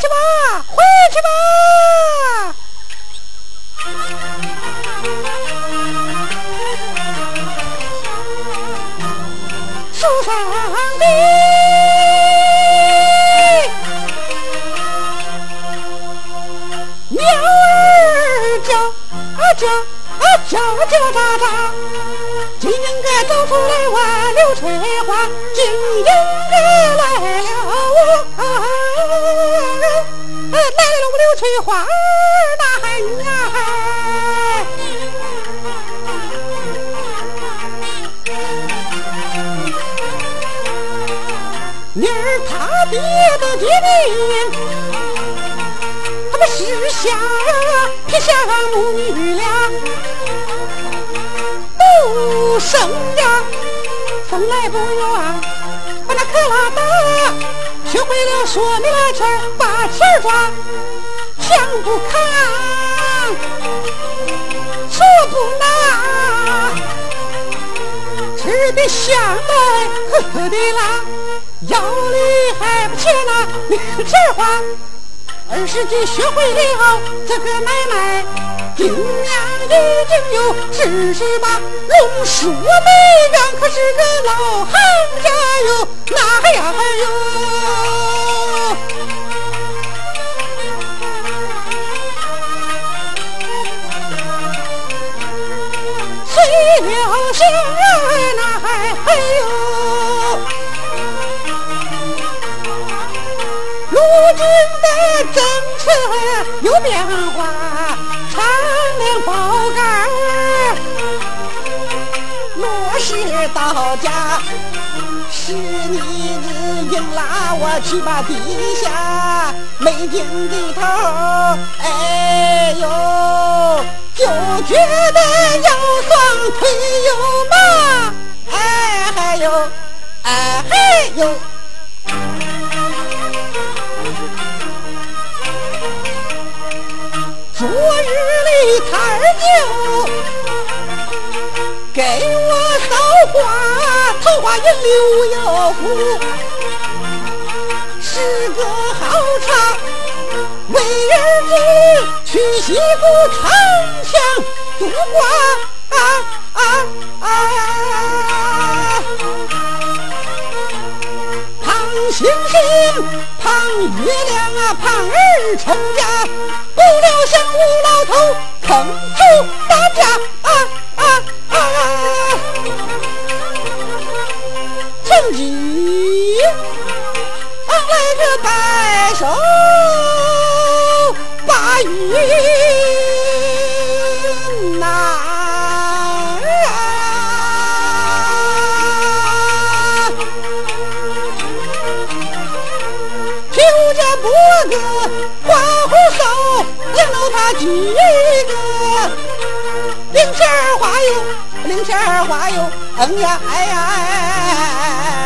去吧，回去吧，树上的。叫啊叫叫喳喳，金英哥走出来挽柳翠花，金英哥来了柳翠花那还呀嗨，明儿他爹的爹爹。他们是下撇下母女俩，不生呀，从来不远，把那克拉达学会了说没了钱把钱抓，抢不扛，说不拿，吃的香来喝的辣，腰里还不缺那零钱花。二十几学会了这个买卖，今年已经有四十八，龙叔没干，可是个老行家哟，那呀还有变化，产粮包干落实到家，是你日硬拉我去把地下没定的头，哎呦，就觉得腰酸腿又麻，哎嗨呦，哎嗨呦。桃花引柳腰鼓，是个好茶，为儿子娶媳妇长枪渡关啊啊啊！盼星星，盼月亮啊，盼儿成家。曾经俺来个白手把玉。几个零钱花哟，零钱儿花哟嗯呀哎呀。